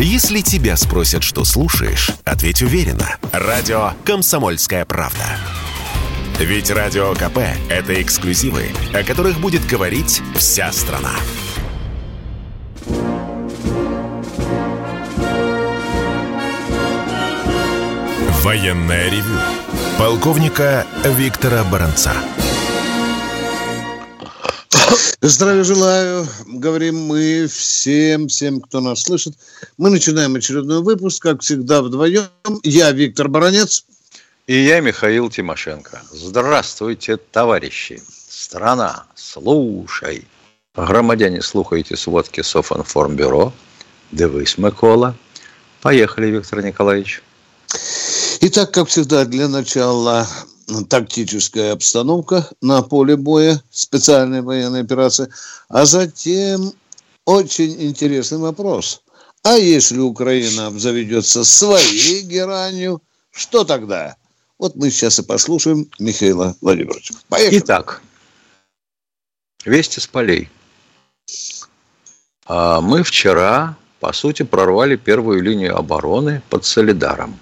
Если тебя спросят, что слушаешь, ответь уверенно. Радио «Комсомольская правда». Ведь Радио КП – это эксклюзивы, о которых будет говорить вся страна. Военное ревю полковника Виктора Баранца. Здравия желаю, говорим мы всем, всем, кто нас слышит. Мы начинаем очередной выпуск, как всегда, вдвоем. Я Виктор Баранец. И я Михаил Тимошенко. Здравствуйте, товарищи. Страна, слушай. Громадяне, слухайте сводки Софинформбюро. Дивись, Микола. Поехали, Виктор Николаевич. Итак, как всегда, для начала тактическая обстановка на поле боя, специальная военная операция, а затем очень интересный вопрос. А если Украина обзаведется своей геранью, что тогда? Вот мы сейчас и послушаем Михаила Владимировича. Поехали. Итак, вести с полей. А мы вчера, по сути, прорвали первую линию обороны под Солидаром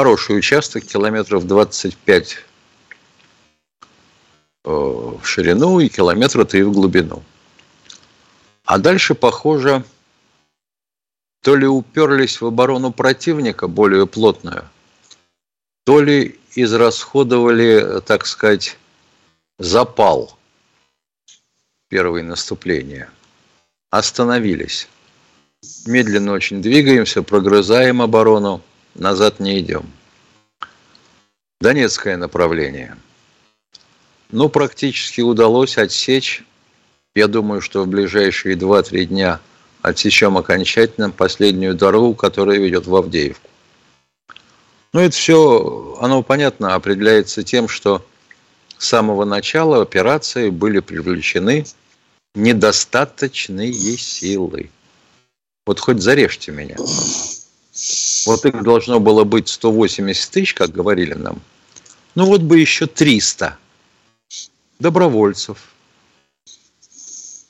хороший участок, километров 25 э, в ширину и километра 3 в глубину. А дальше, похоже, то ли уперлись в оборону противника более плотную, то ли израсходовали, так сказать, запал первое наступление. Остановились. Медленно очень двигаемся, прогрызаем оборону – назад не идем. Донецкое направление. Ну, практически удалось отсечь. Я думаю, что в ближайшие 2-3 дня отсечем окончательно последнюю дорогу, которая ведет в Авдеевку. Ну, это все, оно понятно, определяется тем, что с самого начала операции были привлечены недостаточные силы. Вот хоть зарежьте меня. Вот их должно было быть 180 тысяч, как говорили нам. Ну вот бы еще 300 добровольцев.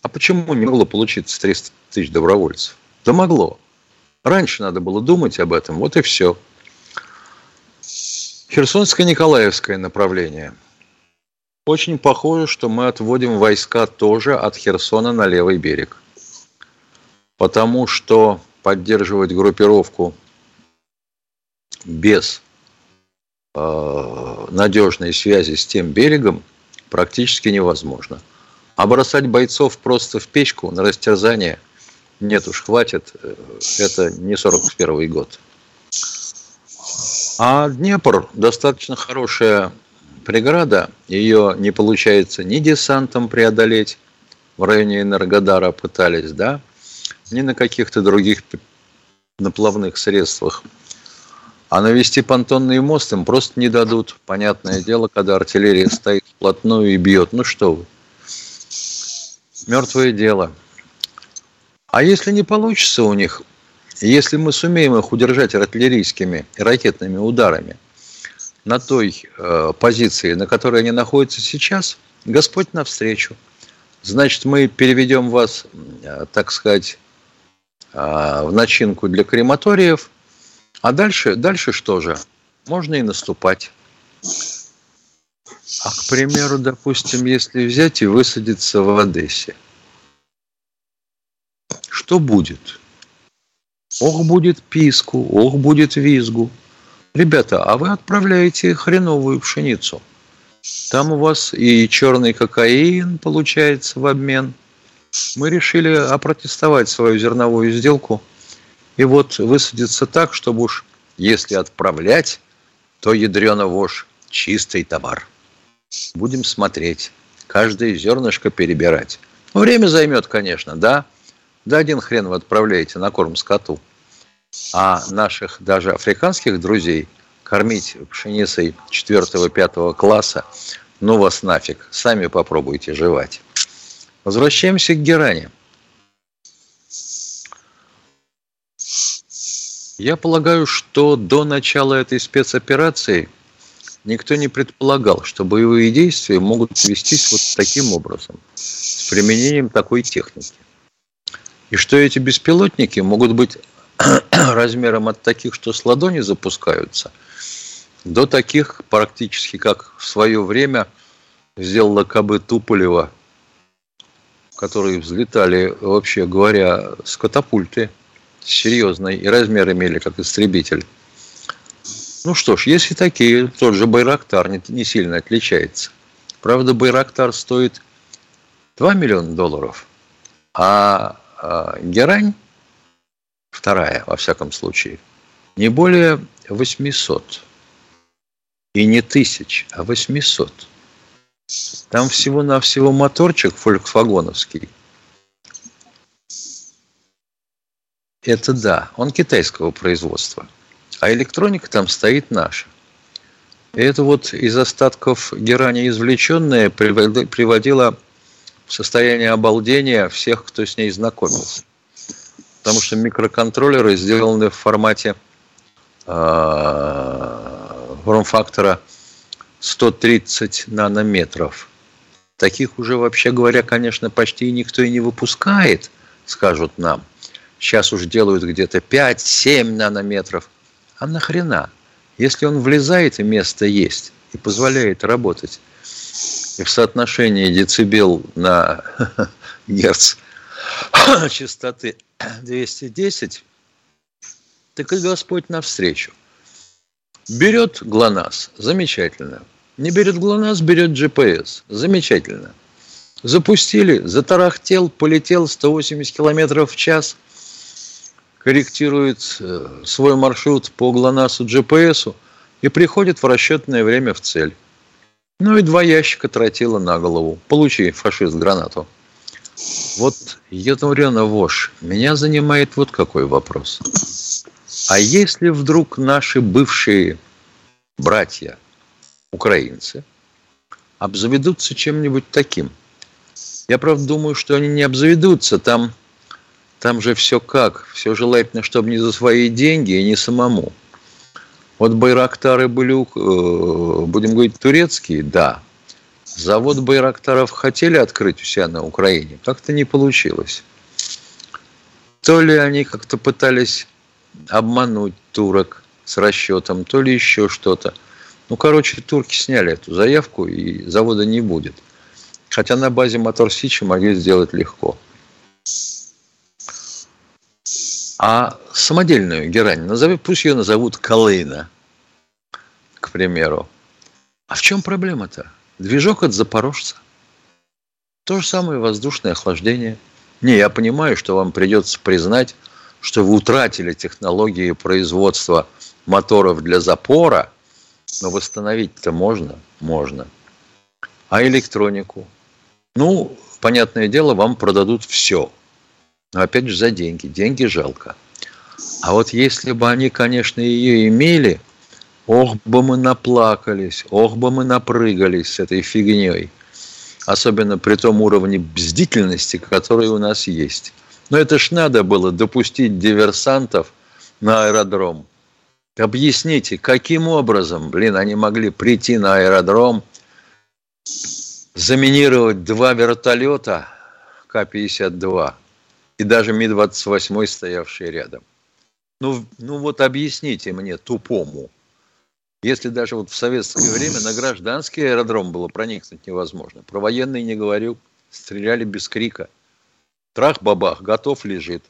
А почему не могло получиться 300 тысяч добровольцев? Да могло. Раньше надо было думать об этом, вот и все. Херсонско-Николаевское направление. Очень похоже, что мы отводим войска тоже от Херсона на левый берег. Потому что поддерживать группировку без э, надежной связи с тем берегом практически невозможно. А бросать бойцов просто в печку на растерзание нет уж, хватит. Э, это не 41 год. А Днепр достаточно хорошая преграда. Ее не получается ни десантом преодолеть. В районе Энергодара пытались, да, ни на каких-то других наплавных средствах – а навести понтонный мост им просто не дадут. Понятное дело, когда артиллерия стоит вплотную и бьет. Ну что вы. Мертвое дело. А если не получится у них, если мы сумеем их удержать артиллерийскими и ракетными ударами на той э, позиции, на которой они находятся сейчас, Господь навстречу. Значит, мы переведем вас, э, так сказать, в начинку для крематориев – а дальше, дальше что же? Можно и наступать. А, к примеру, допустим, если взять и высадиться в Одессе, что будет? Ох, будет писку, ох, будет визгу. Ребята, а вы отправляете хреновую пшеницу. Там у вас и черный кокаин получается в обмен. Мы решили опротестовать свою зерновую сделку – и вот высадиться так, чтобы уж если отправлять, то ядрено вож чистый товар. Будем смотреть, каждое зернышко перебирать. Ну, время займет, конечно, да. Да один хрен вы отправляете на корм скоту. А наших даже африканских друзей кормить пшеницей 4-5 класса, ну вас нафиг, сами попробуйте жевать. Возвращаемся к Геране. Я полагаю, что до начала этой спецоперации никто не предполагал, что боевые действия могут вестись вот таким образом, с применением такой техники. И что эти беспилотники могут быть размером от таких, что с ладони запускаются, до таких практически, как в свое время сделала КБ Туполева, которые взлетали, вообще говоря, с катапульты серьезной и размер имели, как истребитель. Ну что ж, если такие, тот же Байрактар не, не сильно отличается. Правда, Байрактар стоит 2 миллиона долларов, а, а Герань, вторая, во всяком случае, не более 800. И не тысяч, а 800. Там всего-навсего моторчик фольксвагоновский. Это да, он китайского производства – а электроника там стоит наша. И это вот из остатков герани извлеченное приводило в состояние обалдения всех, кто с ней знакомился. Потому что микроконтроллеры сделаны в формате э, форм-фактора 130 нанометров. Таких уже, вообще говоря, конечно, почти никто и не выпускает, скажут нам. Сейчас уже делают где-то 5-7 нанометров – а нахрена? Если он влезает и место есть, и позволяет работать, и в соотношении децибел на герц частоты 210, так и Господь навстречу. Берет ГЛОНАСС, замечательно. Не берет ГЛОНАСС, берет GPS, замечательно. Запустили, затарахтел, полетел 180 километров в час – корректирует э, свой маршрут по ГЛОНАССу GPS и приходит в расчетное время в цель. Ну и два ящика тротила на голову. Получи, фашист, гранату. Вот, Ятурена Вош, меня занимает вот какой вопрос. А если вдруг наши бывшие братья, украинцы, обзаведутся чем-нибудь таким? Я, правда, думаю, что они не обзаведутся. Там там же все как? Все желательно, чтобы не за свои деньги и не самому. Вот Байрактары были, э, будем говорить, турецкие, да. Завод Байрактаров хотели открыть у себя на Украине, как-то не получилось. То ли они как-то пытались обмануть турок с расчетом, то ли еще что-то. Ну, короче, турки сняли эту заявку, и завода не будет. Хотя на базе Мотор Сичи могли сделать легко. А самодельную герань, назови, пусть ее назовут Калына, к примеру. А в чем проблема-то? Движок от запорожца. То же самое воздушное охлаждение. Не, я понимаю, что вам придется признать, что вы утратили технологии производства моторов для запора, но восстановить-то можно? Можно. А электронику? Ну, понятное дело, вам продадут все – но опять же за деньги. Деньги жалко. А вот если бы они, конечно, ее имели, ох бы мы наплакались, ох бы мы напрыгались с этой фигней. Особенно при том уровне бздительности, который у нас есть. Но это ж надо было допустить диверсантов на аэродром. Объясните, каким образом, блин, они могли прийти на аэродром, заминировать два вертолета К-52, и даже Ми-28 стоявший рядом. Ну, ну вот объясните мне, тупому, если даже вот в советское время на гражданский аэродром было проникнуть невозможно, про военные не говорю, стреляли без крика. Трах-бабах, готов лежит.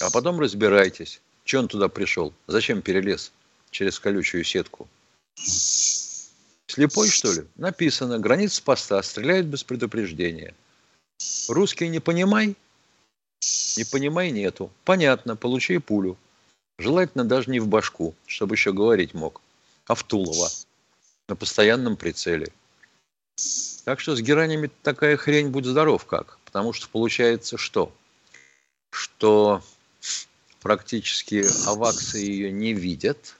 А потом разбирайтесь, что он туда пришел, зачем перелез через колючую сетку. Слепой, что ли? Написано, граница поста, стреляют без предупреждения – Русский не понимай, не понимай нету. Понятно, получи пулю. Желательно даже не в башку, чтобы еще говорить мог, а в Тулово на постоянном прицеле. Так что с геранями такая хрень, будь здоров как. Потому что получается что? Что практически аваксы ее не видят.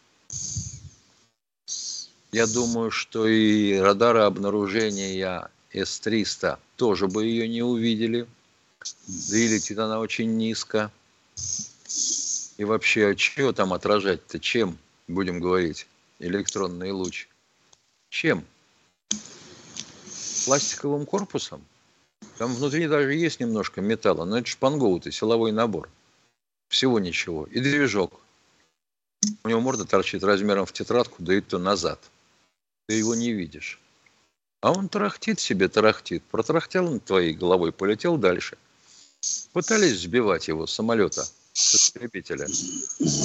Я думаю, что и радары обнаружения С-300 тоже бы ее не увидели. Да и летит она очень низко. И вообще, а чего там отражать-то? Чем, будем говорить, электронный луч? Чем? Пластиковым корпусом? Там внутри даже есть немножко металла, но это шпангоут и силовой набор. Всего ничего. И движок. У него морда торчит размером в тетрадку, да и то назад. Ты его не видишь. А он тарахтит себе, тарахтит. Протрахтел над твоей головой, полетел дальше. Пытались сбивать его с самолета, с истребителя.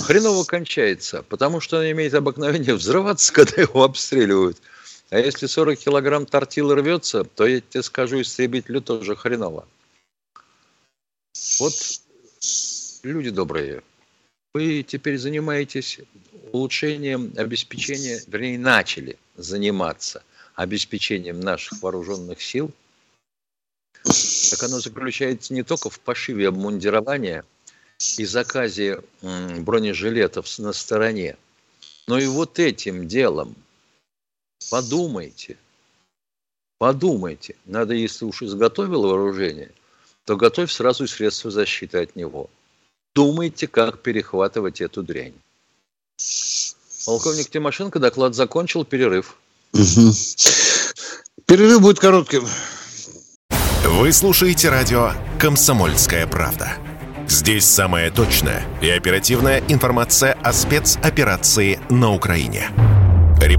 Хреново кончается, потому что он имеет обыкновение взрываться, когда его обстреливают. А если 40 килограмм тортил рвется, то я тебе скажу, истребителю тоже хреново. Вот, люди добрые, вы теперь занимаетесь улучшением обеспечения, вернее, начали заниматься обеспечением наших вооруженных сил, так оно заключается не только в пошиве обмундирования и заказе бронежилетов на стороне, но и вот этим делом. Подумайте, подумайте. Надо, если уж изготовил вооружение, то готовь сразу средства защиты от него. Думайте, как перехватывать эту дрянь. Полковник Тимошенко доклад закончил, перерыв. Угу. Перерыв будет коротким. Вы слушаете радио «Комсомольская правда». Здесь самая точная и оперативная информация о спецоперации на Украине.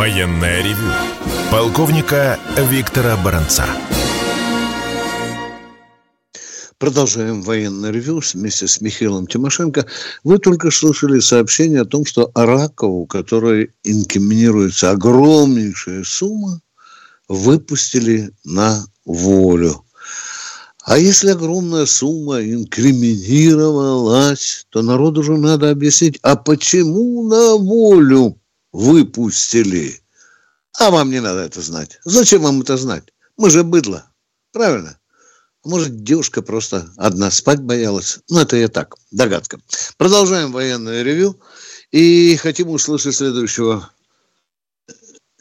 Военное ревю полковника Виктора Баранца. Продолжаем военное ревю вместе с Михаилом Тимошенко. Вы только слышали сообщение о том, что Аракову, которой инкриминируется огромнейшая сумма, выпустили на волю. А если огромная сумма инкриминировалась, то народу же надо объяснить, а почему на волю выпустили. А вам не надо это знать. Зачем вам это знать? Мы же быдло. Правильно? Может, девушка просто одна спать боялась. Ну, это я так, догадка. Продолжаем военное ревю. И хотим услышать следующего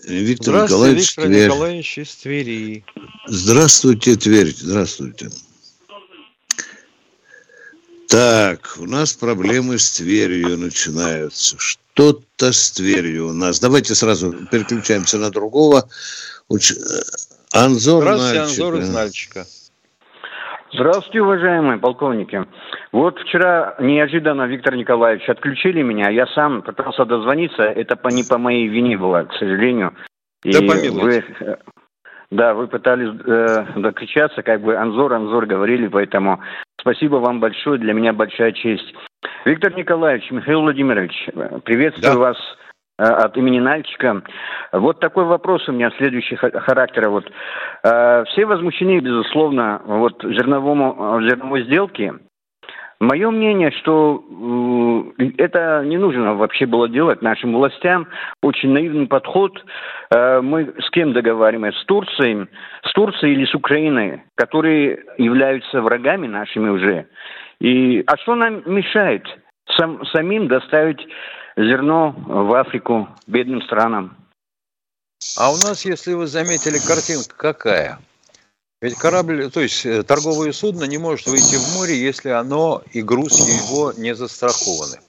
Виктор Николаевич Виктор Тверь. Николаевич из Твери. Здравствуйте, Тверь. Здравствуйте. Так, у нас проблемы с Тверью начинаются. Что-то с Тверью у нас. Давайте сразу переключаемся на другого. Уч... Анзор Здравствуйте. Анзор из Нальчика. Здравствуйте, уважаемые полковники. Вот вчера неожиданно, Виктор Николаевич, отключили меня. Я сам пытался дозвониться. Это по, не по моей вине было, к сожалению. И да помилуйте. Вы, да, вы пытались э, докричаться, как бы Анзор, Анзор говорили, поэтому Спасибо вам большое, для меня большая честь. Виктор Николаевич, Михаил Владимирович, приветствую да. вас э, от имени Нальчика. Вот такой вопрос у меня следующий характера. Вот, э, все возмущены, безусловно, вот зерновому, зерновой сделке. Мое мнение, что э, это не нужно вообще было делать нашим властям. Очень наивный подход. Э, мы с кем договариваемся? С Турцией, с Турцией или с Украиной, которые являются врагами нашими уже. И, а что нам мешает сам, самим доставить зерно в Африку бедным странам? А у нас, если вы заметили, картинка какая? Ведь корабль, то есть э, торговое судно не может выйти в море, если оно и груз его не застрахованы.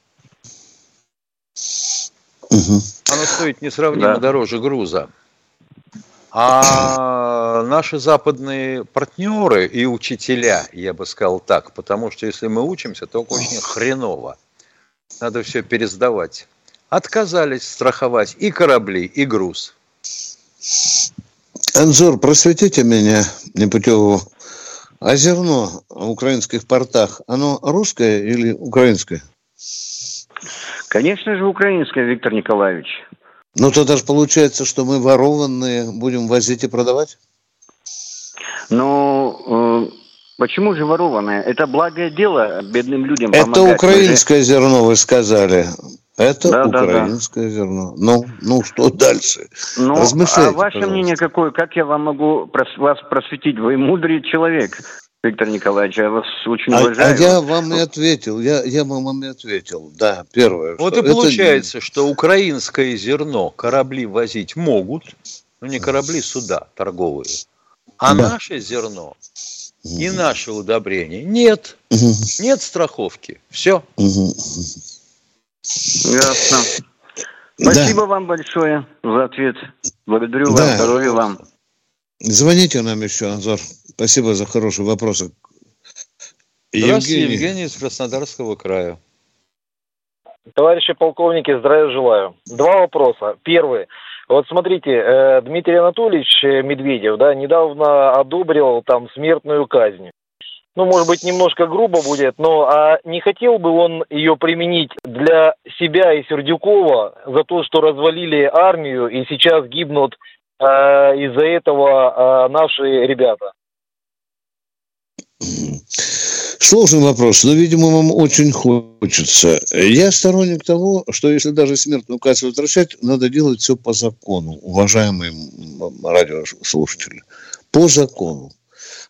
Угу. Оно стоит несравнимо да. дороже груза. А наши западные партнеры и учителя, я бы сказал так, потому что если мы учимся, то очень хреново. Надо все пересдавать. Отказались страховать и корабли, и груз. Анзор, просветите меня, непутевого. А зерно в украинских портах, оно русское или украинское? Конечно же, украинское, Виктор Николаевич. Ну, тогда же получается, что мы ворованные будем возить и продавать? Ну, э, почему же ворованное? Это благое дело бедным людям Это помогать. украинское зерно, вы сказали. Это да, украинское да, да. зерно. Ну, ну что дальше? Ну, а ваше пожалуйста. мнение какое? Как я вам могу вас просветить? Вы мудрый человек. Виктор Николаевич, я вас очень а, уважаю. А я вам и ответил, я, я вам и ответил, да, первое. Вот и получается, это... что украинское зерно корабли возить могут, ну не корабли, суда торговые, а да. наше зерно и наше удобрение нет, нет страховки, все. Ясно. Спасибо да. вам большое за ответ. Благодарю да. вас, здоровья вам. Звоните нам еще, Анзор. Спасибо за хорошие вопросы. Здравствуйте, Евгений. Евгений из Краснодарского края. Товарищи полковники, здравия желаю. Два вопроса. Первый. Вот смотрите, э, Дмитрий Анатольевич Медведев, да, недавно одобрил там смертную казнь. Ну, может быть, немножко грубо будет, но а не хотел бы он ее применить для себя и Сердюкова за то, что развалили армию и сейчас гибнут э, из-за этого э, наши ребята? Сложный вопрос, но, видимо, вам очень хочется. Я сторонник того, что если даже смертную казнь возвращать, надо делать все по закону, уважаемые радиослушатели. По закону.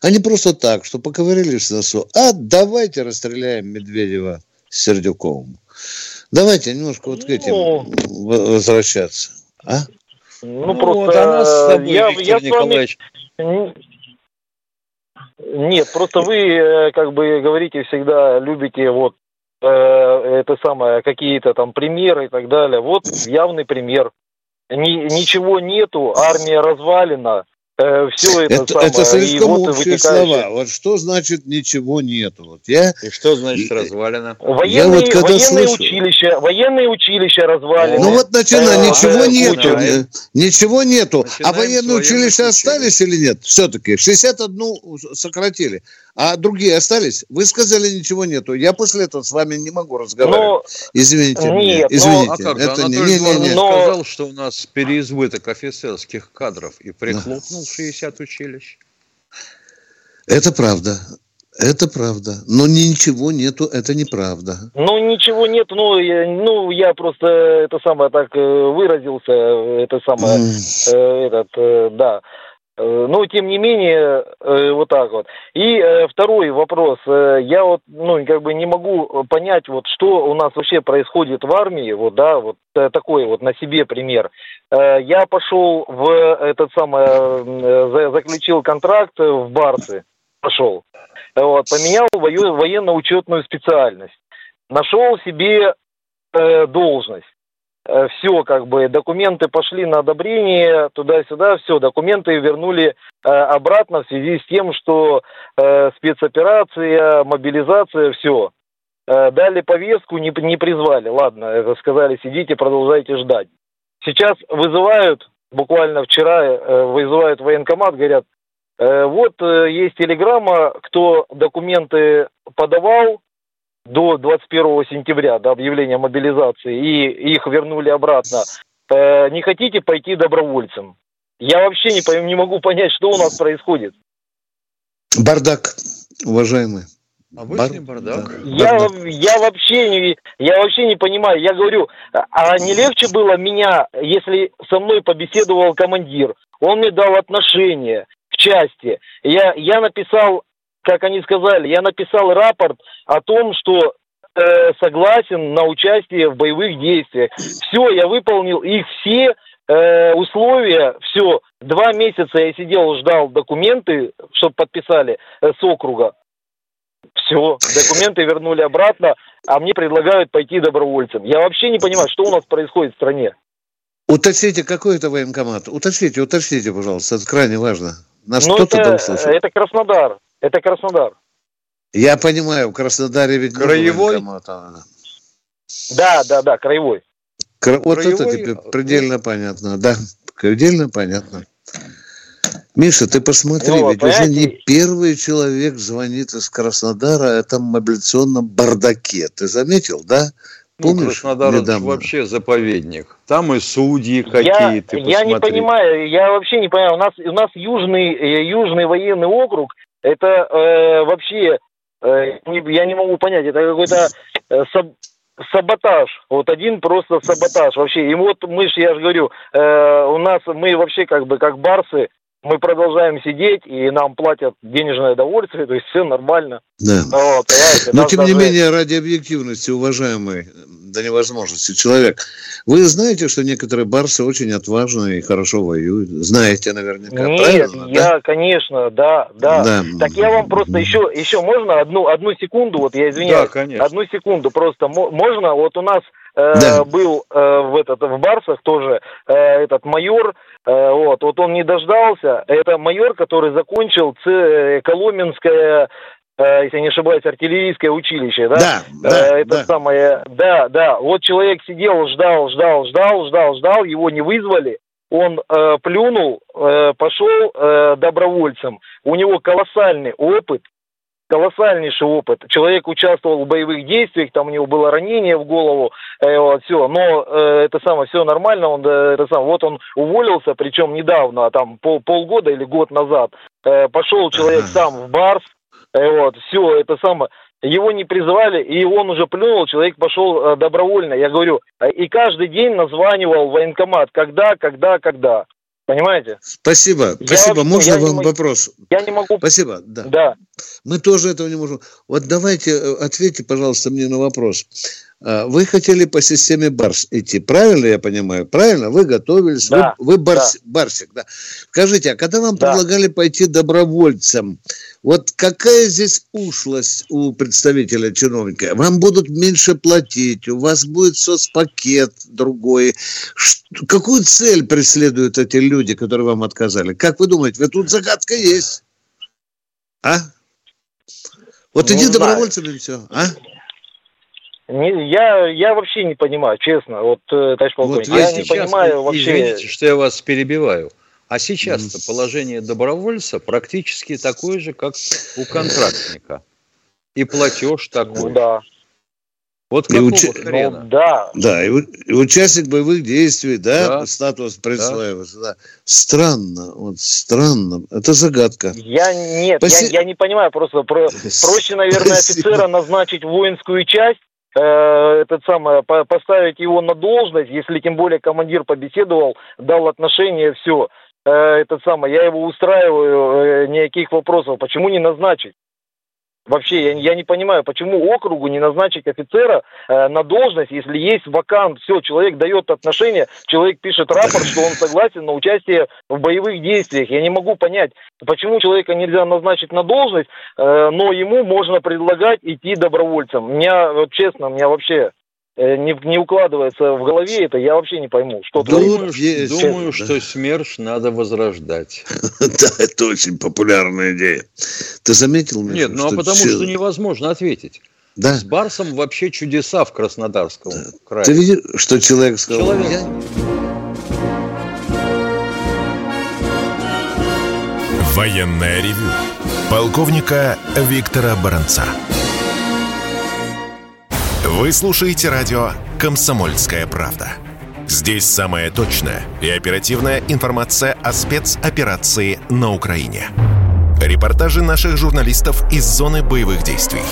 А не просто так, что поковырялись в носу. А давайте расстреляем Медведева с Сердюковым. Давайте немножко вот к этим ну, возвращаться. А? Ну, ну просто вот, а нас с тобой, я, Виктор я Николаевич. Вами... Нет, просто вы, э, как бы говорите, всегда любите вот э, это самое, какие-то там примеры и так далее. Вот явный пример. Ни, ничего нету, армия развалена, Э, все это, это, самое. Это слишком вот общие слова. Вот что значит ничего нету? Вот я... И что значит развалено? Военные, я вот когда военные слышу... училища, военные училища развалены. Ну вот начинай, э, ничего э, нету. Э, ничего нету. Начинаем а военные училища остались или нет? Все-таки 61 сократили. А другие остались? Вы сказали, ничего нету. Я после этого с вами не могу разговаривать. Но... Извините нет, меня. Извините. Но... А как это не, не, не, не. Но... сказал, что у нас переизбыток офицерских кадров и прихлопнул 60 училищ. Это правда. Это правда. Но ничего нету, это неправда. Ну, ничего нет, ну, я, ну, я просто это самое так э, выразился, это самое, mm. э, этот, э, да. Э, но, тем не менее, э, вот так вот. И э, второй вопрос. Я вот, ну, как бы не могу понять, вот, что у нас вообще происходит в армии, вот, да, вот такой вот на себе пример. Я пошел в этот самый, заключил контракт в Барсы, пошел, вот, поменял военно-учетную специальность, нашел себе должность. Э, все, как бы, документы пошли на одобрение, туда-сюда, все, документы вернули э, обратно в связи с тем, что э, спецоперация, мобилизация, все. Э, дали повестку, не, не призвали, ладно, это сказали, сидите, продолжайте ждать. Сейчас вызывают, буквально вчера э, вызывают военкомат, говорят, э, вот э, есть телеграмма, кто документы подавал, до 21 сентября, до объявления мобилизации, и их вернули обратно, э, не хотите пойти добровольцем? Я вообще не, пойм, не могу понять, что у нас происходит. Бардак, уважаемый. Обычный Бар... бардак. Я, бардак. я, вообще не, я вообще не понимаю. Я говорю, а не легче было меня, если со мной побеседовал командир, он мне дал отношение к части. Я, я написал как они сказали, я написал рапорт о том, что э, согласен на участие в боевых действиях. Все, я выполнил их все э, условия, все. Два месяца я сидел, ждал документы, чтобы подписали э, с округа. Все, документы вернули обратно, а мне предлагают пойти добровольцем. Я вообще не понимаю, что у нас происходит в стране. Уточните, какой это военкомат? Уточните, уточните, пожалуйста, это крайне важно. Нас ну, кто-то это, это Краснодар. Это Краснодар. Я понимаю, в Краснодаре ведь краевой. Да, да, да, краевой. Кра... Вот краевой... это теперь предельно понятно, да, предельно понятно. Миша, ты посмотри, ну, ведь понимаете... уже не первый человек звонит из Краснодара о этом мобилизационном бардаке. Ты заметил, да? Ну, Помнишь, ну, Краснодар недавно? вообще заповедник. Там и судьи какие-то. Я, я не понимаю, я вообще не понимаю. У нас, у нас южный, э, южный военный округ, это э, вообще, э, я не могу понять, это какой-то э, соб, саботаж. Вот один просто саботаж вообще. И вот мы же, я же говорю, э, у нас мы вообще как бы как барсы, мы продолжаем сидеть, и нам платят денежное удовольствие, то есть все нормально. Да. Вот, Но тем даже... не менее, ради объективности, уважаемый, до невозможности человек, вы знаете, что некоторые барсы очень отважные и хорошо воюют? Знаете наверняка, Нет, правильно? я, да? конечно, да, да, да. Так я вам просто еще, еще можно одну, одну секунду, вот я извиняюсь, да, конечно. одну секунду просто, можно, вот у нас Э, да. был э, в этот в Барсах тоже э, этот майор, вот, вот он не дождался. Это майор, который закончил Ц, Коломенское если не ошибаюсь, артиллерийское училище, да? Да, да, Это да. самое, да, да. Вот человек сидел, ждал, ждал, ждал, ждал, ждал, его не вызвали. Он э, плюнул, э, пошел э, добровольцем. У него колоссальный опыт, колоссальнейший опыт. Человек участвовал в боевых действиях, там у него было ранение в голову, э, вот, все, но э, это самое, все нормально, он, э, это самое, вот он уволился, причем недавно, там пол, полгода или год назад, э, пошел человек сам в Барс, э, вот, все, это самое, его не призывали, и он уже плюнул, человек пошел э, добровольно. Я говорю, э, и каждый день названивал военкомат, когда, когда, когда. Понимаете? Спасибо. Я, Спасибо. Можно вам не, вопрос? Я не могу. Спасибо. Да. да. Мы тоже этого не можем. Вот давайте э, ответьте, пожалуйста, мне на вопрос. А, вы хотели по системе Барс идти, правильно я понимаю? Правильно? Вы готовились, да, вы, вы барс, да. Барсик, да. Скажите, а когда вам да. предлагали пойти добровольцем, вот какая здесь ушлость у представителя чиновника? Вам будут меньше платить, у вас будет соцпакет другой. Что, какую цель преследуют эти люди, которые вам отказали? Как вы думаете, тут загадка есть? А? Вот не иди знаю. добровольцем и все, а? Не, я, я вообще не понимаю, честно, вот, э, товарищ полковник, вот я не понимаю вообще... Извините, что я вас перебиваю. А сейчас-то положение добровольца практически такое же, как у контрактника. И платеж такой. Ну, да. Вот какого и уч... хрена? Ну, да. Да, и, и участник боевых действий, да, да. статус присваивается. Да. Да. Странно, вот странно. Это загадка. Я нет, Спаси... я, я не понимаю, просто про... проще, наверное, офицера назначить воинскую часть, э, этот самый, поставить его на должность, если тем более командир побеседовал, дал отношение, все. Э, этот самый, я его устраиваю, э, никаких вопросов. Почему не назначить? Вообще, я, я не понимаю, почему округу не назначить офицера э, на должность, если есть вакант, все, человек дает отношение, человек пишет рапорт, что он согласен на участие в боевых действиях. Я не могу понять, почему человека нельзя назначить на должность, э, но ему можно предлагать идти добровольцем. Меня, вот честно, меня вообще не, не укладывается в голове это, я вообще не пойму, что Думаю, есть, думаю что СМЕРШ надо возрождать. Да, это очень популярная идея. Ты заметил? Нет, ну а потому что невозможно ответить. Да. С Барсом вообще чудеса в Краснодарском крае. Ты видишь, что человек сказал? Человек... Военная ревю. Полковника Виктора Баранца. Вы слушаете радио «Комсомольская правда». Здесь самая точная и оперативная информация о спецоперации на Украине. Репортажи наших журналистов из зоны боевых действий –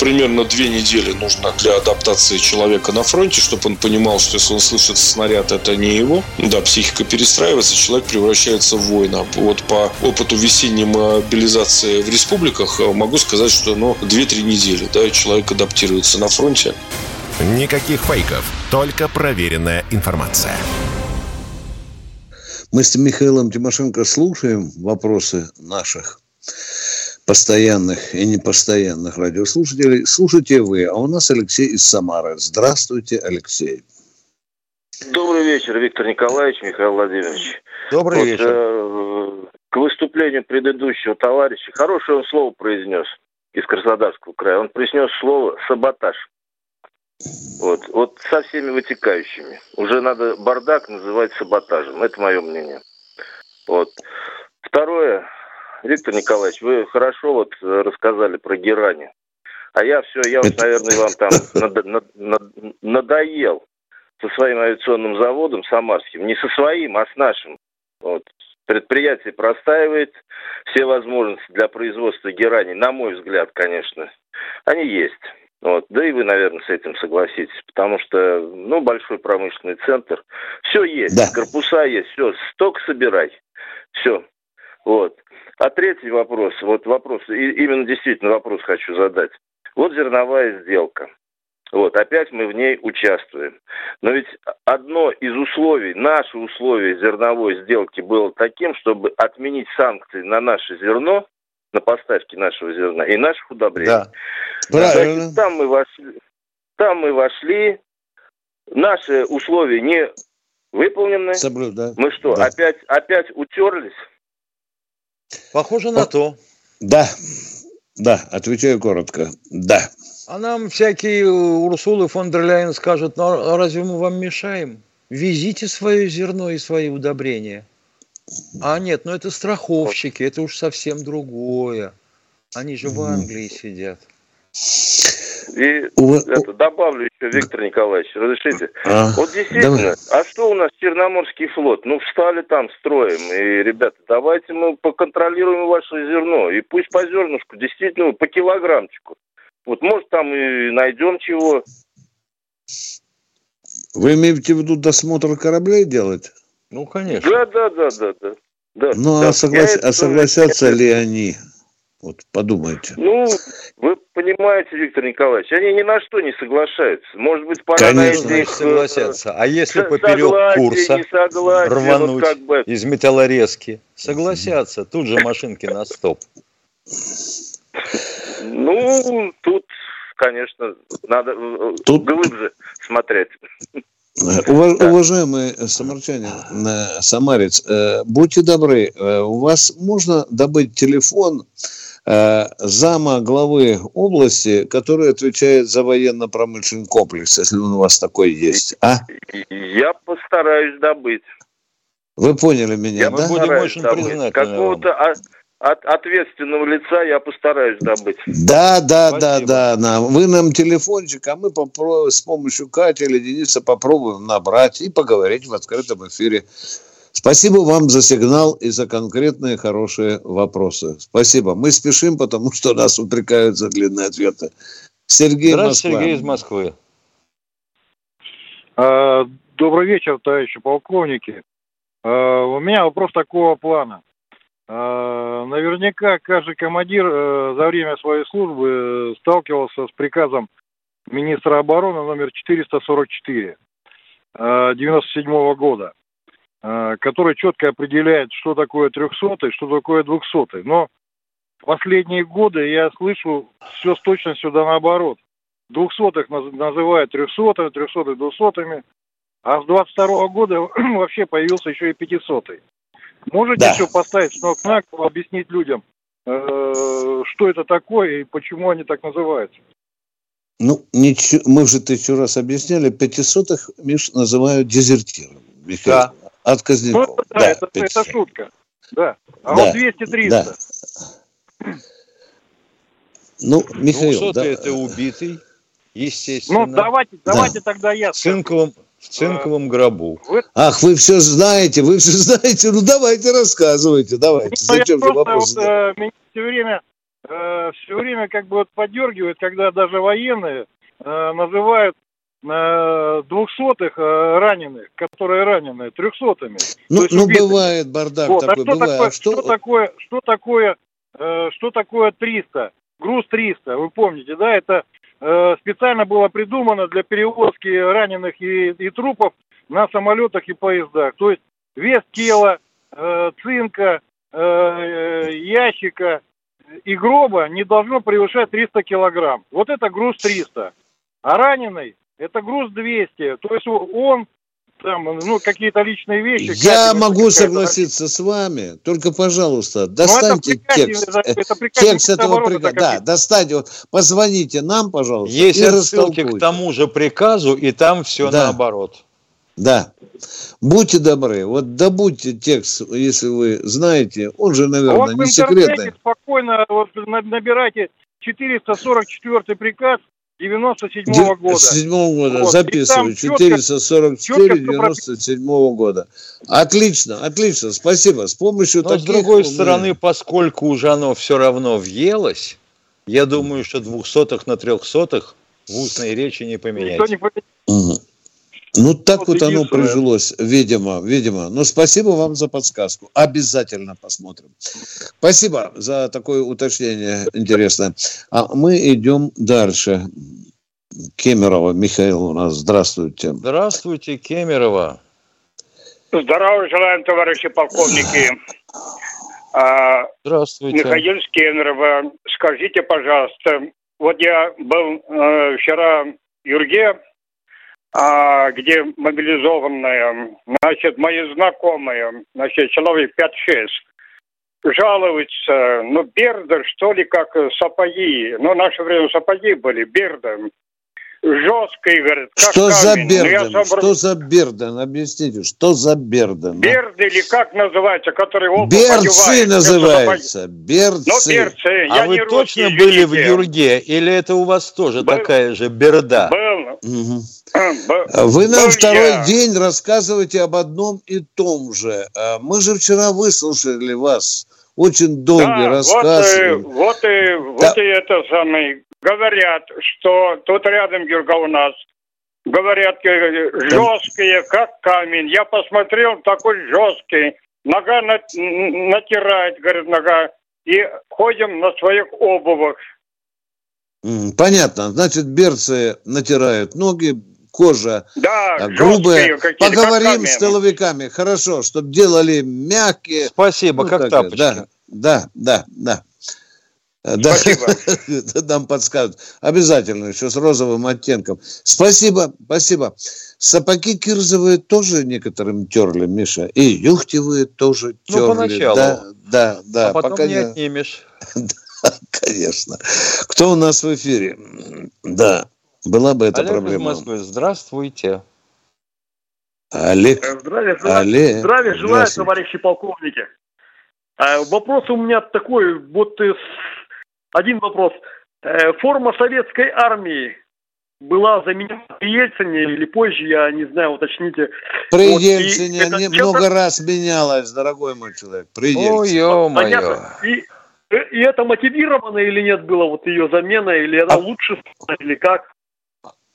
примерно две недели нужно для адаптации человека на фронте, чтобы он понимал, что если он слышит снаряд, это не его. Да, психика перестраивается, человек превращается в воина. Вот по опыту весенней мобилизации в республиках э, могу сказать, что ну, 2-3 недели да, человек адаптируется на фронте. Никаких фейков, только проверенная информация. Мы с Михаилом Тимошенко слушаем вопросы наших постоянных и непостоянных радиослушателей. Слушайте вы, а у нас Алексей из Самары. Здравствуйте, Алексей. Добрый вечер, Виктор Николаевич, Михаил Владимирович. Добрый вот, вечер. Э, к выступлению предыдущего товарища, хорошее он слово произнес из Краснодарского края. Он произнес слово «саботаж». Вот, вот со всеми вытекающими. Уже надо бардак называть саботажем. Это мое мнение. Вот. Второе, Виктор Николаевич, вы хорошо вот э, рассказали про Герани. А я все, я вот, наверное, вам там над, над, над, надоел со своим авиационным заводом самарским. Не со своим, а с нашим. Вот. Предприятие простаивает. Все возможности для производства герани, на мой взгляд, конечно, они есть. Вот. Да и вы, наверное, с этим согласитесь, потому что, ну, большой промышленный центр, все есть, да. корпуса есть, все, сток собирай, все. Вот. А третий вопрос, вот вопрос, и, именно действительно вопрос хочу задать. Вот зерновая сделка. Вот, опять мы в ней участвуем. Но ведь одно из условий, наше условие зерновой сделки было таким, чтобы отменить санкции на наше зерно, на поставки нашего зерна и наших удобрений. Да. Правильно. Значит, там мы вошли, там мы вошли, наши условия не выполнены. Соблюд, Мы что, да. опять, опять утерлись? Похоже на По... то. Да, да, отвечаю коротко. Да. А нам всякие Урсулы фон дер Ляйен скажут, ну а разве мы вам мешаем? Везите свое зерно и свои удобрения. А нет, ну это страховщики, это уж совсем другое. Они же в Англии сидят. И У... это, добавлю еще, Виктор Николаевич, разрешите. А, вот действительно, давай. а что у нас Черноморский флот? Ну, встали там строим, и, ребята, давайте мы поконтролируем ваше зерно, и пусть по зернышку, действительно, по килограммчику. Вот, может, там и найдем чего. Вы имеете в виду досмотр кораблей делать? Ну, конечно. Да, да, да, да, да. да ну, да. А, соглас... а согласятся ли они? Вот подумайте. Ну, вы понимаете, Виктор Николаевич, они ни на что не соглашаются. Может быть, пора Конечно, найти их... Э, согласятся. А если поперек курса согласие, рвануть вот как бы... из металлорезки? Согласятся. Тут же машинки на стоп. Ну, тут, конечно, надо э, тут... глубже смотреть. Уважаемые самарчане, э, самарец, будьте добры, у вас можно добыть телефон Э, зама главы области, который отвечает за военно-промышленный комплекс, если он у вас такой есть, а? Я постараюсь добыть. Вы поняли меня, я да? Мы будем очень признательны. Какого-то от ответственного лица я постараюсь добыть. Да, да, Спасибо. да, да. Вы нам телефончик, а мы попробуем с помощью Кати или Дениса попробуем набрать и поговорить в открытом эфире. Спасибо вам за сигнал и за конкретные хорошие вопросы. Спасибо. Мы спешим, потому что нас упрекают за длинные ответы. Сергей Здравствуйте, Москва. Сергей из Москвы. А, добрый вечер, товарищи полковники. А, у меня вопрос такого плана. А, наверняка каждый командир э, за время своей службы сталкивался с приказом министра обороны номер 444 97 года Э, который четко определяет, что такое трехсотый, что такое двухсотый. Но в последние годы я слышу все с точностью да наоборот. Двухсотых называют трехсотыми, трехсотых двухсотыми, а с 22 года вообще появился еще и пятисотый. Можете да. еще поставить с ног на объяснить людям, э, что это такое и почему они так называются? Ну, ничего, мы же тысячу раз объясняли, пятисотых, Миш, называют дезертиром. Да. Отказников. Ну, да, да это, это шутка. Да. А да, вот 200-300. Да. Ну, Михаил, да. это убитый, естественно. Ну, давайте, давайте да. тогда я. В цинковом, в цинковом гробу. Вы... Ах, вы все знаете, вы все знаете. Ну, давайте рассказывайте, давайте. Ну, Зачем же вопрос? Вот, э, меня все время, э, все время как бы вот подергивает, когда даже военные э, называют двухсотых э, раненых, которые ранены, трехсотыми. Ну, ну бывает бардак вот. такой, а что бывает. Такое, а что... что такое, что такое, э, что такое 300? Груз 300, вы помните, да? Это э, специально было придумано для перевозки раненых и, и трупов на самолетах и поездах. То есть вес тела, э, цинка, э, ящика и гроба не должно превышать 300 килограмм. Вот это груз 300. А раненый это груз 200. То есть он там, ну, какие-то личные вещи. Я могу согласиться с вами, только, пожалуйста, ну, достаньте это текст, это, это текст этого приказа. Да, достаньте, вот, позвоните нам, пожалуйста, Есть ссылки к тому же приказу, и там все да. наоборот. Да. Будьте добры, вот добудьте текст, если вы знаете, он же, наверное, вот не секретный. спокойно вот, набирайте 444 приказ, 97-го года. 7 года, вот. записываю. 444 97 -го года. Отлично, отлично, спасибо. С помощью Но таких... с другой стороны, поскольку уже оно все равно въелось, я думаю, что двухсотых на трехсотых В устной речи не поменять. Никто не поменяет. Мгм. Ну, так Вот вот, оно прижилось, видимо, видимо. Но спасибо вам за подсказку. Обязательно посмотрим. Спасибо за такое уточнение интересное. А мы идем дальше. Кемерова Михаил у нас. Здравствуйте. Здравствуйте, Кемерово. Здравия желаем, товарищи полковники. А, Здравствуйте. Михаил Скенерова, скажите, пожалуйста, вот я был э, вчера в Юрге, а, где мобилизованные, значит, мои знакомые, значит, человек 5-6, жалуются, ну, берда, что ли, как сапоги, ну, в наше время сапоги были, берда, жесткие, говорят, как Что за камень. Ну, я Берден? собрал- Что за Берден? Объясните, что за Берден? а? Берды или как называется, который оба Берцы называется. Ну, Берцы. берцы. Я А вы не точно русский, были в извините. Юрге? Или это у вас тоже Был. такая же берда? Был. Мгм. А Вы нам второй день рассказываете об одном и том же. А Мы же вчера выслушали вас. Очень долгий Да, рассказ. Вот, вот, и, вот Да. и это самое. Говорят, что тут рядом Юрга у нас. Говорят, э, жесткие, как камень. Я посмотрел, такой жесткий. Нога на- натирает, говорит, нога. И ходим на своих обувах. Понятно. Значит, берцы натирают ноги, кожа Да, а, жесткие грубая. Поговорим с тыловиками. Хорошо, чтобы делали мягкие. Спасибо, Ну, как так, тапочки. Да, да, да, да. Э, Да, нам подскажут. Обязательно, еще с розовым оттенком. Спасибо, спасибо. Сапоги кирзовые тоже некоторым терли, Миша. И юхтевые тоже Ну, терли. поначалу. Да, да, да. а потом пока не не- отнимешь. Конечно. Кто у нас в эфире? Да, была бы эта Олег из проблема. Москвы, здравствуйте. Олег, Здравия желаю, Олег. здравия желаю, здравствуйте. товарищи полковники. А, вопрос у меня такой, вот э, один вопрос. Э, форма советской армии была заменена при Ельцине или позже, я не знаю, уточните. При Вот, Ельцине это много раз менялась, дорогой мой человек. При Ой, Ельцине. И, э, и это мотивировано или нет было, вот ее замена, или она А- лучше стала, или как?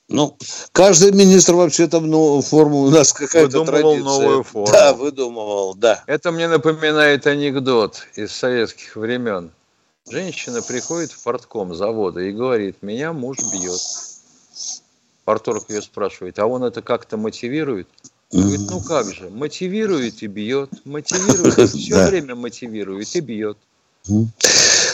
Ну, каждый министр вообще-то новую форму у нас какая-то Выдумывал традиция. новую форму. Да, выдумывал, да. Это мне напоминает анекдот из советских времен. Женщина приходит в портком завода и говорит, меня муж бьет. Порторг ее спрашивает, а он это как-то мотивирует? Говорит, ну как же, мотивирует и бьет, мотивирует, все время мотивирует и бьет.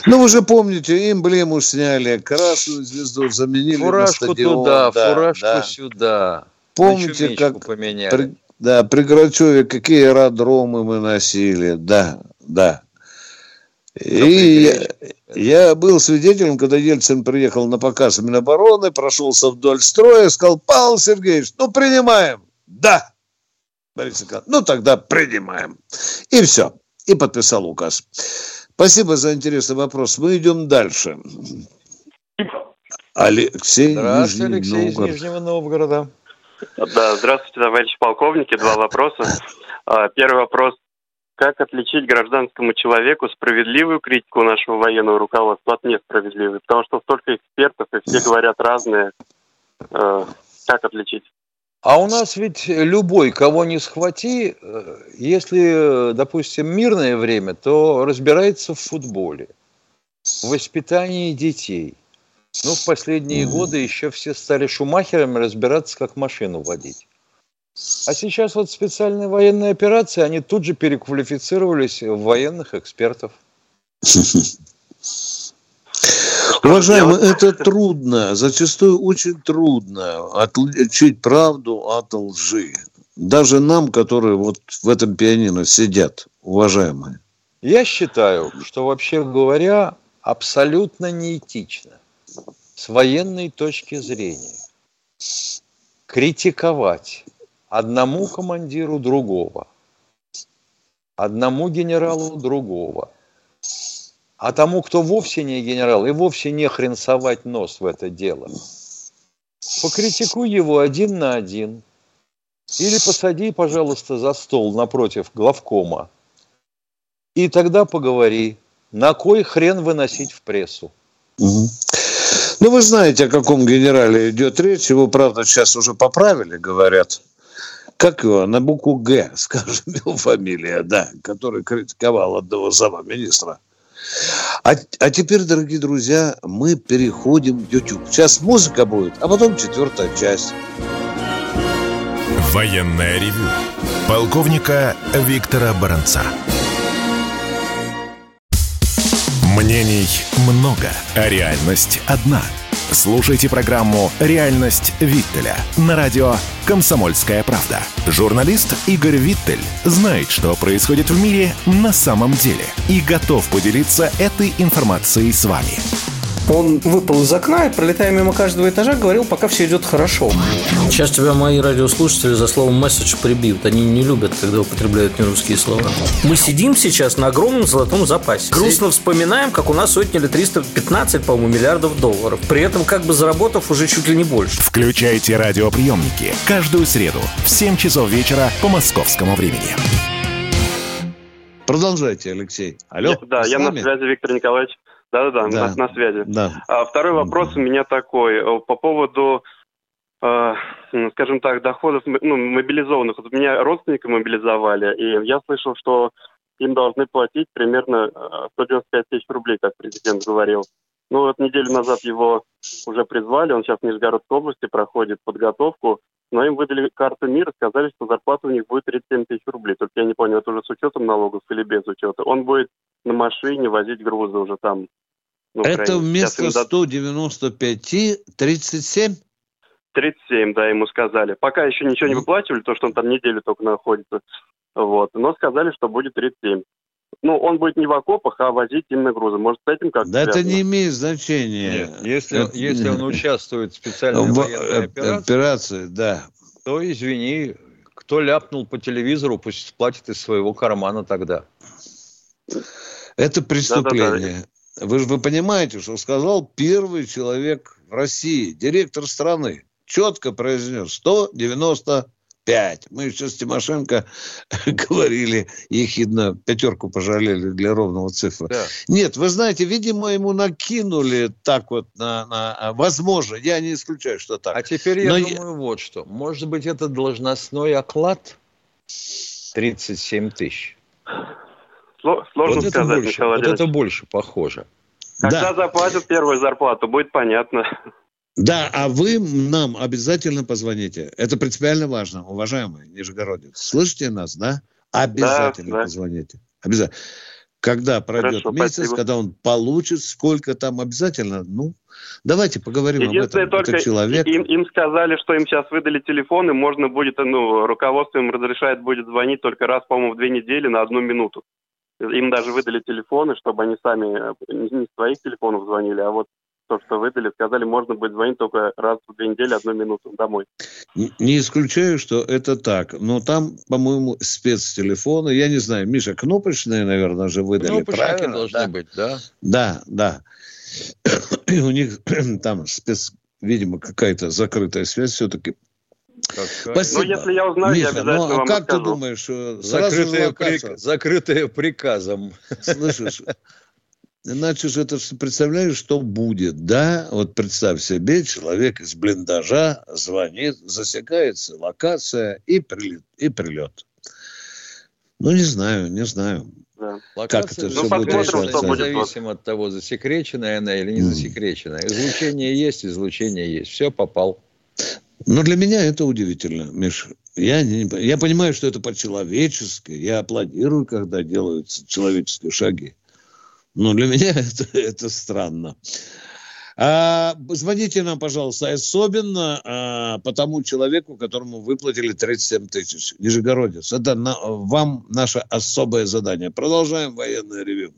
Ну, вы же помните, эмблему сняли, красную звезду заменили на Фуражку стадион. туда, да, фуражку да. сюда. Помните, На как поменяли. при, да, при Грачеве какие аэродромы мы носили, да, да. И я, я был свидетелем, когда Ельцин приехал на показ Минобороны, прошелся вдоль строя, сказал, Павел Сергеевич, ну принимаем. Да. Борис Николаевич, ну тогда принимаем. И все. И подписал указ. Спасибо за интересный вопрос. Мы идем дальше. Алексей, Здравствуйте, Нижний Алексей из Новгород. Нижнего Новгорода. Да, здравствуйте, товарищи полковники. Два вопроса. А, Первый вопрос. Как отличить гражданскому человеку справедливую критику нашего военного руководства от несправедливой? Потому что столько экспертов, и все говорят разные. Э, Как отличить? А у нас ведь любой, кого не схвати, э, если, э, допустим, мирное время, то разбирается в футболе, в воспитании детей. Ну, в последние годы еще все стали шумахерами разбираться, как машину водить. А сейчас вот специальные военные операции, они тут же переквалифицировались в военных экспертов. Уважаемый, это трудно, зачастую очень трудно отличить правду от лжи. Даже нам, которые вот в этом пианино сидят, уважаемые. Я считаю, что вообще говоря, абсолютно неэтично с военной точки зрения критиковать одному командиру другого, одному генералу другого, а тому, кто вовсе не генерал, и вовсе не хрен совать нос в это дело. Покритикуй его один на один. Или посади, пожалуйста, за стол напротив главкома. И тогда поговори, на кой хрен выносить в прессу. Мгм. Ну, вы знаете, о каком генерале идет речь. Его, правда, сейчас уже поправили, говорят. Как его? На букву «Г», скажем, его фамилия, да, который критиковал одного замминистра. А, а теперь, дорогие друзья, мы переходим в YouTube. Сейчас музыка будет, а потом четвертая часть. Военная ревю. Полковника Виктора Баранца. Мнений много, а реальность одна. Слушайте программу «Реальность Виттеля» на радио «Комсомольская правда». Журналист Игорь Виттель знает, что происходит в мире на самом деле и готов поделиться этой информацией с вами. Он выпал из окна и, пролетая мимо каждого этажа, говорил, пока все идет хорошо. Сейчас тебя мои радиослушатели за словом «месседж» прибьют. Они не любят, когда употребляют нерусские слова. Мы сидим сейчас на огромном золотом запасе. Грустно вспоминаем, как у нас отняли 315, по-моему, миллиардов долларов. При этом как бы заработав уже чуть ли не больше. Включайте радиоприемники каждую среду в 7 часов вечера по московскому времени. Продолжайте, Алексей. Алло, Да, я на связи, Виктор Николаевич. Да-да-да, Да. на, на связи. Да. А второй вопрос у меня такой. э, По поводу, э, скажем так, доходов ну, мобилизованных. Вот меня родственника мобилизовали, и я слышал, что им должны платить примерно э, 195 тысяч рублей, как президент говорил. Ну вот неделю назад его уже призвали, он сейчас в Нижегородской области проходит подготовку, но им выдали карту мира, сказали, что зарплата у них будет 37 тысяч рублей. Только я не понял, это уже с учетом налогов или без учета. Он будет на машине возить грузы уже там. Это вместо им дадут 195 37? 37, да, ему сказали. Пока еще ничего не выплачивали, то, что он там неделю только находится. Вот. Но сказали, что будет 37. Ну, он будет не в окопах, а возить именно грузы. Может, с этим как-то Да это связано? не имеет значения. Нет, если, Это- если он участвует в специальной В- военной э, операции, операции, да. то, извини, кто ляпнул по телевизору, пусть сплатит из своего кармана тогда. Это преступление. Вы же вы понимаете, что сказал первый человек в России, директор страны, четко произнес 195. Мы еще с Тимошенко говорили, ехидно пятерку пожалели для ровного цифры. Да. Нет, вы знаете, видимо, ему накинули так вот на, на- а, возможно, я не исключаю, что так. А теперь я Но я- думаю вот что. Может быть, это должностной оклад 37 тысяч. Сло- Сложно вот, это сказать, больше, Михаил вот это больше похоже. Когда заплатят первую зарплату, будет понятно. Да, а вы нам обязательно позвоните. Это принципиально важно, уважаемый Нижегородец. Слышите нас, да? Обязательно Да, да. позвоните. Обязательно. Когда пройдет Хорошо, месяц, спасибо. когда он получит, сколько там обязательно, ну, давайте поговорим об этом. только Это человек. им, им сказали, что им сейчас выдали телефоны, можно будет, ну, руководство им разрешает будет звонить только раз, по-моему, в две недели на одну минуту. Им даже выдали телефоны, чтобы они сами э, не не с своих телефонов звонили, а вот то, что выдали, сказали, можно будет звонить только раз в две недели одну минуту домой. Не исключаю, что это так. Но там, по-моему, спецтелефоны. Я не знаю, Миша, кнопочные, наверное, же выдали. Правильно? должны Да. быть, да? Да, да. И у них там спец, видимо, какая-то закрытая связь все-таки. Спасибо. Ну, если я узнаю, я Миша, обязательно ну, а вам как расскажу. ты думаешь, э, Закрытые, прик- закрытые приказом. Слышишь? Иначе же это представляешь, что будет, да? Вот представь себе, человек из блиндажа звонит, засекается локация и прилет. И прилет. Ну, не знаю, не знаю. Да. Как это Ну, будет посмотрим, решаться? что будет. Независимо от того, засекреченная она или не засекреченная. Излучение есть, излучение есть. Все, попал. Но для меня это удивительно, Миш. Я, не, я понимаю, что это по-человечески. Я аплодирую, когда делаются человеческие шаги. Но для меня это, это странно. А, звоните нам, пожалуйста, особенно а, по тому человеку, которому выплатили 37 тысяч. Нижегородец. Это на- вам наше особое задание. Продолжаем военное ревю.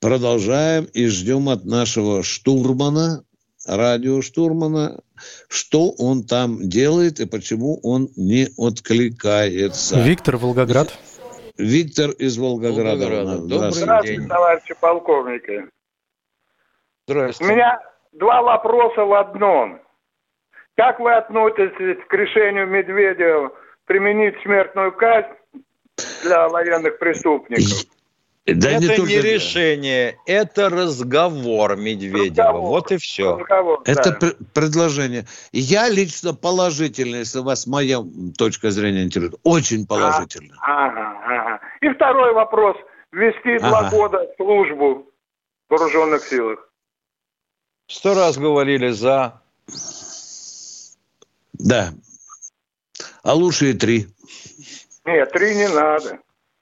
Продолжаем и ждем от нашего штурмана, радиоштурмана, что он там делает и почему он не откликается. Виктор Волгоград. Виктор из Волгограда. Волгограда. Добрый Здравствуйте. день. товарищи полковники. У Здравствуйте. меня два вопроса в одном. Как вы относитесь к решению Медведева применить смертную казнь для военных преступников? Да это не, не решение, это разговор Медведева. Разговор. Вот и все. Разговор, это да. пр- предложение. Я лично положительно, если вас моя точка зрения интересует. Очень положительно. А, ага, ага. И второй вопрос. Ввести ага. два года службу в вооруженных силах. Сто раз говорили за. Да. А лучше и три. Нет, три не надо.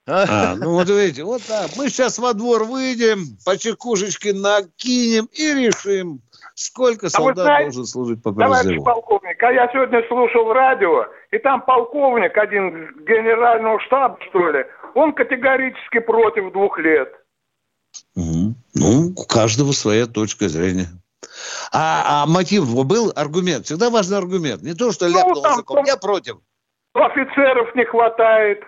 А, ну вот видите, вот так. Мы сейчас во двор выйдем, по чекушечке накинем и решим, сколько солдат а знаете, должен служить по призыву. Товарищ полковник, а я сегодня слушал радио, и там полковник, один генерального штаба, что ли, он категорически против двух лет. Угу. Ну, у каждого своя точка зрения. А, а мотив был аргумент. Всегда важный аргумент. Не то, что ну, ляпнул там, закон. Я против. Офицеров не хватает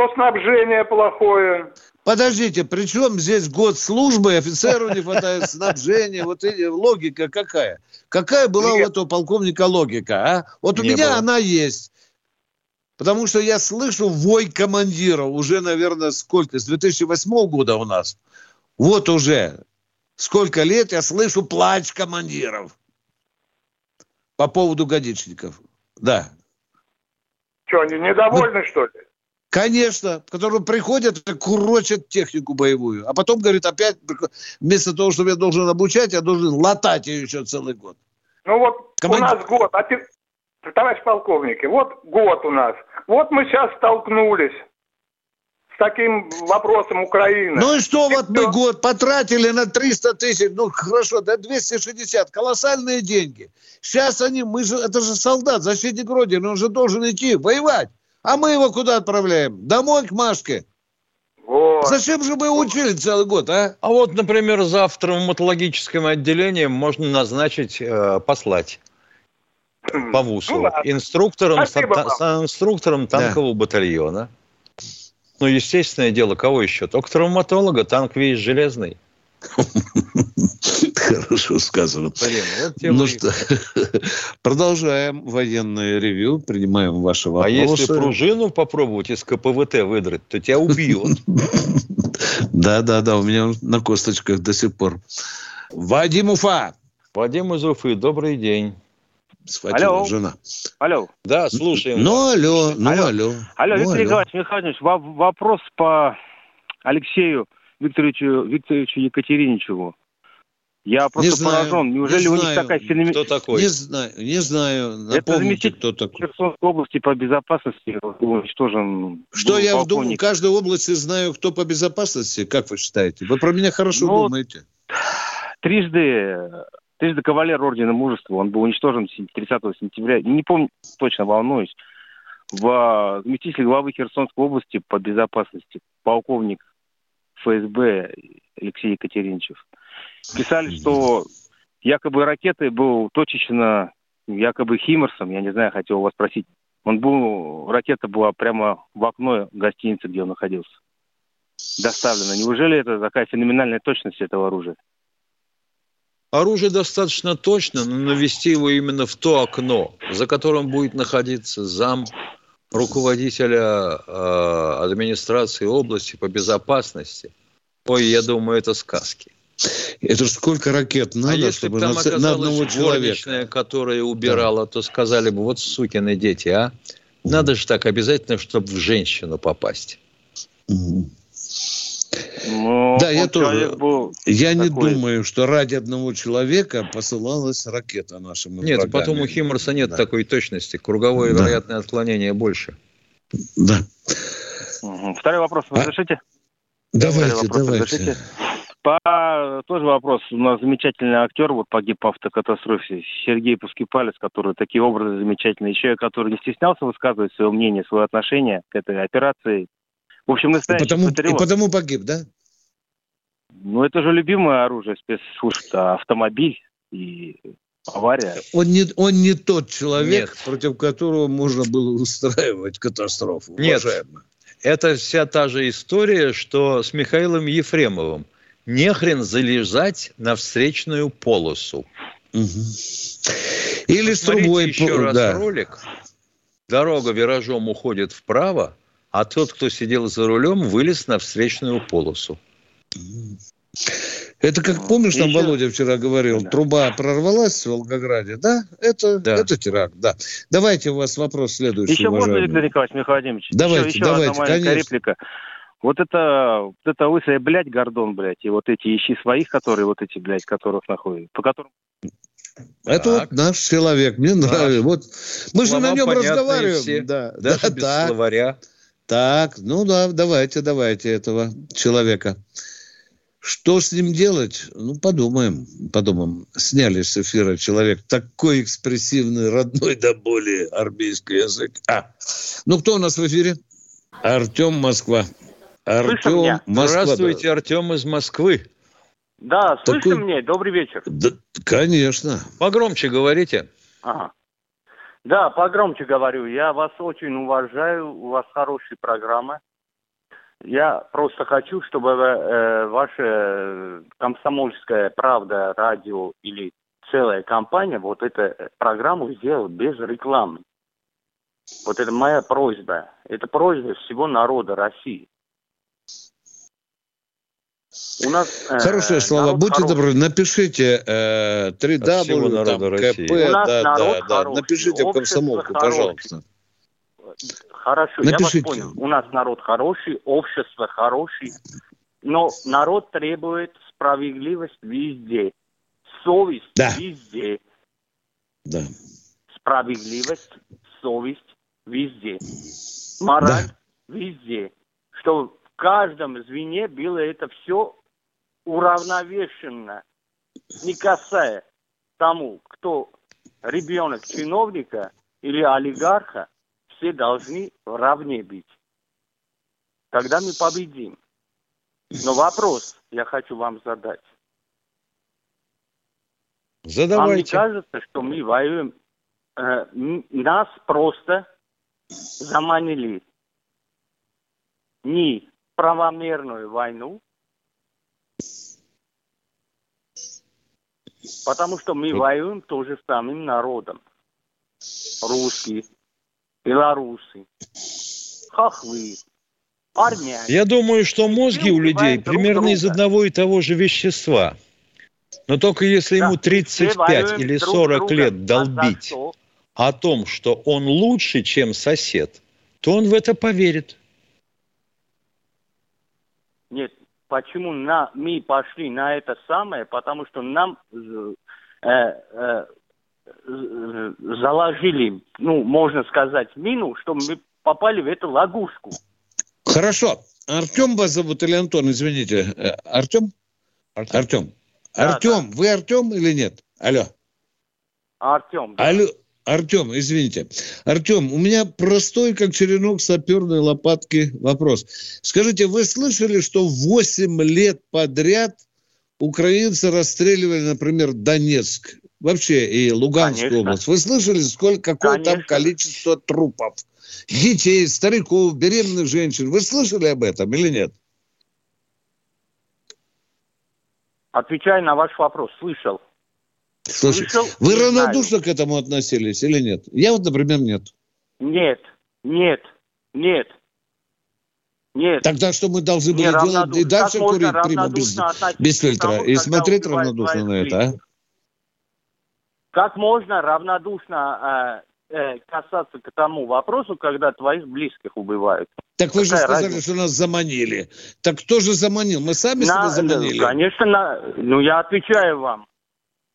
то снабжение плохое. Подождите, при чем здесь год службы, офицеру не хватает снабжения, вот логика какая? Какая была Нет. у этого полковника логика, а? Вот у не меня было. она есть. Потому что я слышу вой командира уже, наверное, сколько? С 2008 года у нас. Вот уже сколько лет я слышу плач командиров по поводу годичников. Да. Что, они недовольны, ну, что ли? Конечно, которые приходят и курочат технику боевую. А потом, говорит, опять, вместо того, чтобы я должен обучать, я должен латать ее еще целый год. Ну вот Команд... у нас год, а ты, товарищ полковник, вот год у нас. Вот мы сейчас столкнулись с таким вопросом Украины. Ну и что, и вот мы год потратили на 300 тысяч, ну хорошо, да 260, колоссальные деньги. Сейчас они, мы же, это же солдат, защитник Родины, он же должен идти воевать. А мы его куда отправляем? Домой к Машке. Вот. Зачем же мы учили целый год, а? А вот, например, за травматологическим отделением можно назначить, э, послать по ВУСу ну, инструктором, с, инструктором танкового да. батальона. Ну, естественное дело, кого еще? Только травматолога, танк весь железный. Хорошо сказано. Блин, вот ну что, продолжаем военное ревю, принимаем ваши вопросы. А если пружину попробовать из КПВТ выдрать, то тебя убьют. Да, да, да, у меня на косточках до сих пор. Вадим Уфа. Вадим из Уфы, добрый день. Схватила алло. жена. Алло. Да, слушаем. Ну, алло, ну, алло. Алло, алло ну, Виктор Николаевич Михайлович, вопрос по Алексею Викторовичу, Викторовичу Екатериничеву. Я просто не знаю, поражен. Неужели не у них такая феномен... Кто такой? Не знаю, не знаю. Напомните, Это кто такой. Херсонской области по безопасности уничтожен. Что я в, в каждой области знаю, кто по безопасности? Как вы считаете? Вы про меня хорошо ну, думаете? Трижды, трижды кавалер Ордена Мужества. Он был уничтожен 30 сентября. Не помню, точно волнуюсь. В заместитель главы Херсонской области по безопасности полковник ФСБ Алексей Екатеринчев. Писали, что якобы ракетой был точечно якобы Химмерсом, я не знаю, хотел вас спросить. Он был, ракета была прямо в окно гостиницы, где он находился. Доставлена. Неужели это такая феноменальная точность этого оружия? Оружие достаточно точно, но навести его именно в то окно, за которым будет находиться зам руководителя э, администрации области по безопасности. Ой, я думаю, это сказки. Это же сколько ракет надо, а если чтобы там на, на одного человека. которая убирала, да. то сказали бы, вот сукины дети, а? Надо же так обязательно, чтобы в женщину попасть. Угу. Но да, я тоже. Был я такой... не думаю, что ради одного человека посылалась ракета нашему Нет, врагами. потом у Химмерса нет да. такой точности. Круговое да. вероятное отклонение больше. Да. Второй вопрос а? разрешите? Давайте, вопрос давайте. Разрешите? По тоже вопрос. У нас замечательный актер вот погиб в автокатастрофе. Сергей Пускипалец, который такие образы замечательные. Еще который не стеснялся высказывать свое мнение, свое отношение к этой операции. В общем, настоящий и потому, патриот. И потому погиб, да? Ну, это же любимое оружие спецслужб, автомобиль и авария. Он не, он не тот человек, Нет. против которого можно было устраивать катастрофу. Нет, уважаемый. это вся та же история, что с Михаилом Ефремовым. Не хрен залезать на встречную полосу. Угу. Или с трубой... еще раз да. ролик. Дорога виражом уходит вправо, а тот, кто сидел за рулем, вылез на встречную полосу. Это как помнишь, там Еще... Володя вчера говорил, да. труба прорвалась в Волгограде, да? Это, да. это теракт, да. Давайте у вас вопрос следующий. Еще можно, Виктор Николаевич Михаил Владимирович? Давайте, еще, еще давайте, одна конечно. реплика. Вот это, вот это лысая, блядь, Гордон, блядь, и вот эти ищи своих, которые вот эти, блядь, которых находят, по которым... Это так. вот наш человек, мне наш. нравится. Вот мы же на нем разговариваем. Все. Да, Даже да, без так. словаря. Так, ну да, давайте, давайте этого человека. Что с ним делать? Ну, подумаем, подумаем. Сняли с эфира человек такой экспрессивный, родной до боли армейский язык. А, ну кто у нас в эфире? Артем Москва. Артем Москва. Здравствуйте, да. Артем из Москвы. Да, слышно Такой... мне? Добрый вечер. Да, конечно. Погромче говорите. Ага. Да, погромче говорю. Я вас очень уважаю. У вас хорошие программы. Я просто хочу, чтобы э, ваша комсомольская правда, радио или целая компания вот эту программу сделала без рекламы. Вот это моя просьба. Это просьба всего народа России. У нас, э, Хорошие слова. Будьте хороший. добры, напишите э, 3W, там, КП, да, да, да. Напишите в комсомолку, пожалуйста. Хорошо, Напишите. я вас понял. У нас народ хороший, общество хороший, но народ требует справедливость везде, совесть да. везде. Да. Справедливость, совесть везде. Мораль да. везде. Что каждом звене было это все уравновешенно, не касая тому, кто ребенок чиновника или олигарха, все должны равне быть. Тогда мы победим. Но вопрос я хочу вам задать. Задавайте. Вам не кажется, что мы воюем, э, нас просто заманили не правомерную войну, потому что мы воюем тоже с самим народом. Русские, белорусы, хохлы, армяне. Я думаю, что мозги у людей примерно друга. из одного и того же вещества. Но только если да, ему 35 или 40 друг лет долбить о том, что он лучше, чем сосед, то он в это поверит. Нет, почему на, мы пошли на это самое? Потому что нам э, э, заложили, ну, можно сказать, мину, что мы попали в эту ловушку. Хорошо. Артем вас зовут или Антон, извините. Э, Артем? Артем. Артем. Да, Артем, да. вы Артем или нет? Алло. Артем. Да. Алло. Артем, извините. Артем, у меня простой, как черенок саперной лопатки вопрос. Скажите, вы слышали, что 8 лет подряд украинцы расстреливали, например, Донецк? вообще и Луганскую Конечно. область. Вы слышали, сколько, какое Конечно. там количество трупов? Детей, стариков, беременных женщин. Вы слышали об этом или нет? Отвечаю на ваш вопрос. Слышал. Слушай, Слышал, вы равнодушно знаю. к этому относились или нет? Я вот, например, нет. Нет, нет, нет. Нет. Тогда что мы должны были делать? И дальше курить прямо без, без фильтра тому, и смотреть равнодушно на это, а? Как можно равнодушно э, э, касаться к тому вопросу, когда твоих близких убивают? Так вы Какая же сказали, разница? что нас заманили. Так кто же заманил? Мы сами на, себя заманили? Конечно, на, ну я отвечаю вам.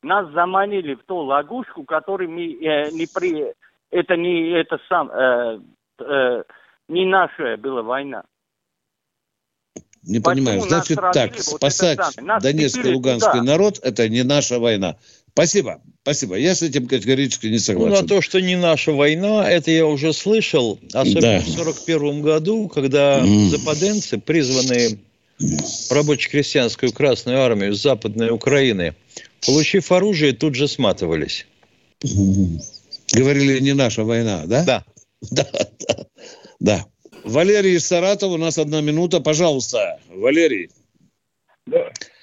Нас заманили в ту лягушку, которой мы э, не при... Это не это сам... Э, э, не наша была война. Не понимаю. Значит так, вот спасать Донецкий и Луганский народ – это не наша война. Спасибо, спасибо. Я с этим категорически не согласен. Ну, на то, что не наша война, это я уже слышал, особенно да. в 1941 году, когда mm. западенцы, призванные рабоче-крестьянскую Красную Армию с Западной Украины, получив оружие, тут же сматывались. Говорили, не наша война, да? Да. Да, да, да. Валерий из Саратова, у нас одна минута, пожалуйста. Валерий.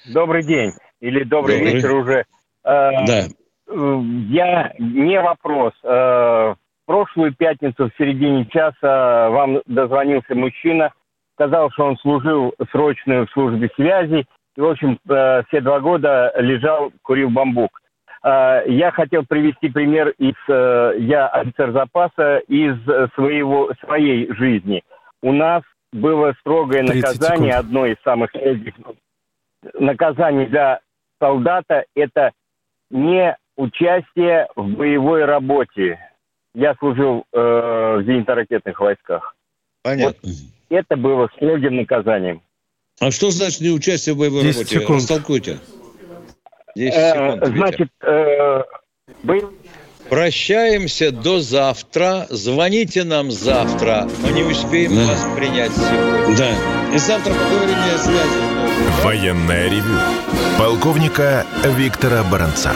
Добрый день. Или добрый, добрый. вечер уже. Э, да. Я не вопрос. Э, прошлую пятницу в середине часа вам дозвонился мужчина, сказал, что он служил срочную в службе связи, и, в общем, э, все два года лежал, курил бамбук. Э, я хотел привести пример из, э, я офицер запаса, из своего, своей жизни. У нас было строгое наказание, секунд. одно из самых строгих наказаний для солдата, это не участие в боевой работе. Я служил э, в зенитно-ракетных войсках. Понятно. Вот это было строгим наказанием. А что значит не участие в боевой работе? Секунд. Растолкуйте. 10 э, секунд. Значит, э, бой... Прощаемся до завтра. Звоните нам завтра. Мы не успеем да. вас принять сегодня. Да. И завтра поговорим о связи. Военная ревю. Полковника Виктора Баранца.